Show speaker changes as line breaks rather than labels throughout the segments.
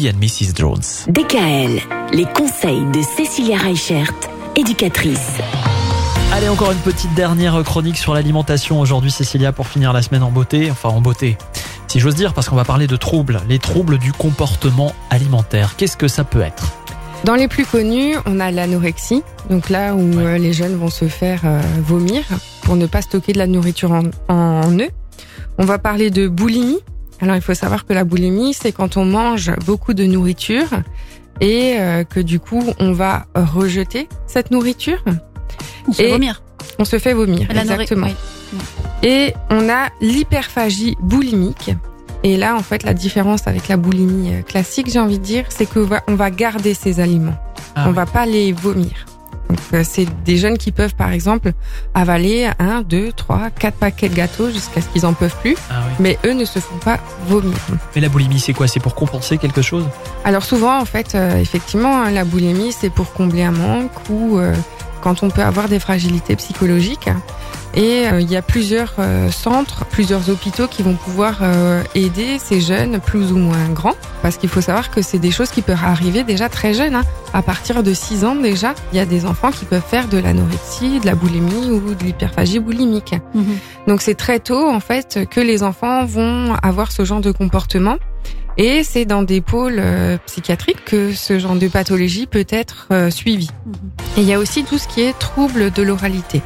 et Mrs. Jones.
DKL, les conseils de Cécilia Reichert, éducatrice.
Allez, encore une petite dernière chronique sur l'alimentation aujourd'hui, Cécilia, pour finir la semaine en beauté. Enfin, en beauté, si j'ose dire, parce qu'on va parler de troubles, les troubles du comportement alimentaire. Qu'est-ce que ça peut être?
Dans les plus connus, on a l'anorexie, donc là où
Ouais.
euh, les jeunes vont se faire euh, vomir pour ne pas stocker de la nourriture en, en eux. On va parler de boulimie. Alors il faut savoir que la boulimie, c'est quand on mange beaucoup de nourriture et euh, que du coup on va rejeter cette nourriture.
On se
Et-
vomir.
On se fait vomir,
La
exactement.
oui.
Et on a l'hyperphagie boulimique. Et là, en fait, la différence avec la boulimie euh, classique, j'ai envie de dire, c'est qu'on va, on va garder ces aliments.
Ah
on
oui.
va pas les vomir. Donc, euh, c'est des jeunes qui peuvent, par exemple, avaler un, deux, trois, quatre paquets de gâteaux jusqu'à ce qu'ils en peuvent plus.
Ah oui.
Mais eux ne se font pas vomir.
Mais la boulimie, c'est quoi? C'est pour compenser quelque chose?
Alors souvent, en fait, euh, effectivement, hein, la boulimie, c'est pour combler un manque ou euh, quand on peut avoir des fragilités psychologiques. Et euh, il y a plusieurs euh, centres, plusieurs hôpitaux qui vont pouvoir euh, aider ces jeunes plus ou moins grands. Parce qu'il faut savoir que c'est des choses qui peuvent arriver déjà très jeunes. hein. À partir de 6 ans déjà, il y a des enfants qui peuvent faire de l'anorexie, de la boulimie ou de l'hyperphagie boulimique.
Mhm.
Donc c'est très tôt en fait que les enfants vont avoir ce genre de comportement et c'est dans des pôles psychiatriques que ce genre de pathologie peut être suivi.
Mhm.
Et il y a aussi tout ce qui est trouble de l'oralité.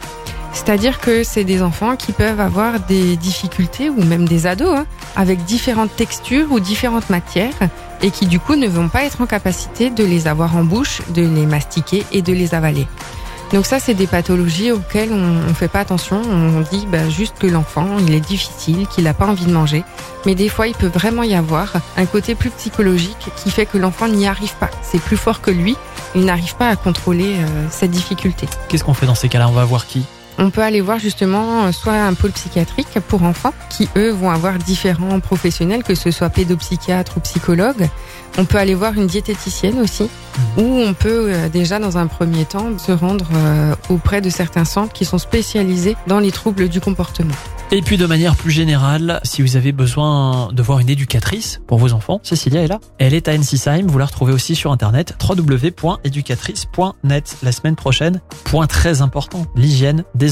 C'est-à-dire que c'est des enfants qui peuvent avoir des difficultés ou même des ados hein, avec différentes textures ou différentes matières et qui du coup ne vont pas être en capacité de les avoir en bouche, de les mastiquer et de les avaler. Donc ça, c'est des pathologies auxquelles on ne fait pas attention. On dit bah, juste que l'enfant, il est difficile, qu'il n'a pas envie de manger. Mais des fois, il peut vraiment y avoir un côté plus psychologique qui fait que l'enfant n'y arrive pas. C'est plus fort que lui. Il n'arrive pas à contrôler euh, cette difficulté.
Qu'est-ce qu'on fait dans ces cas-là? On va voir qui?
On peut aller voir justement euh, soit un pôle psychiatrique pour enfants qui, eux, vont avoir différents professionnels, que ce soit pédopsychiatre ou psychologue. On peut aller voir une diététicienne aussi, ou on peut euh, déjà dans un premier temps se rendre euh, auprès de certains centres qui sont spécialisés dans les troubles du comportement.
Et puis de manière plus générale, si vous avez besoin de voir une éducatrice pour vos enfants, Cécilia est là. Elle est à Ensisheim, vous la retrouvez aussi sur internet www.educatrice.net la semaine prochaine. Point très important, l'hygiène des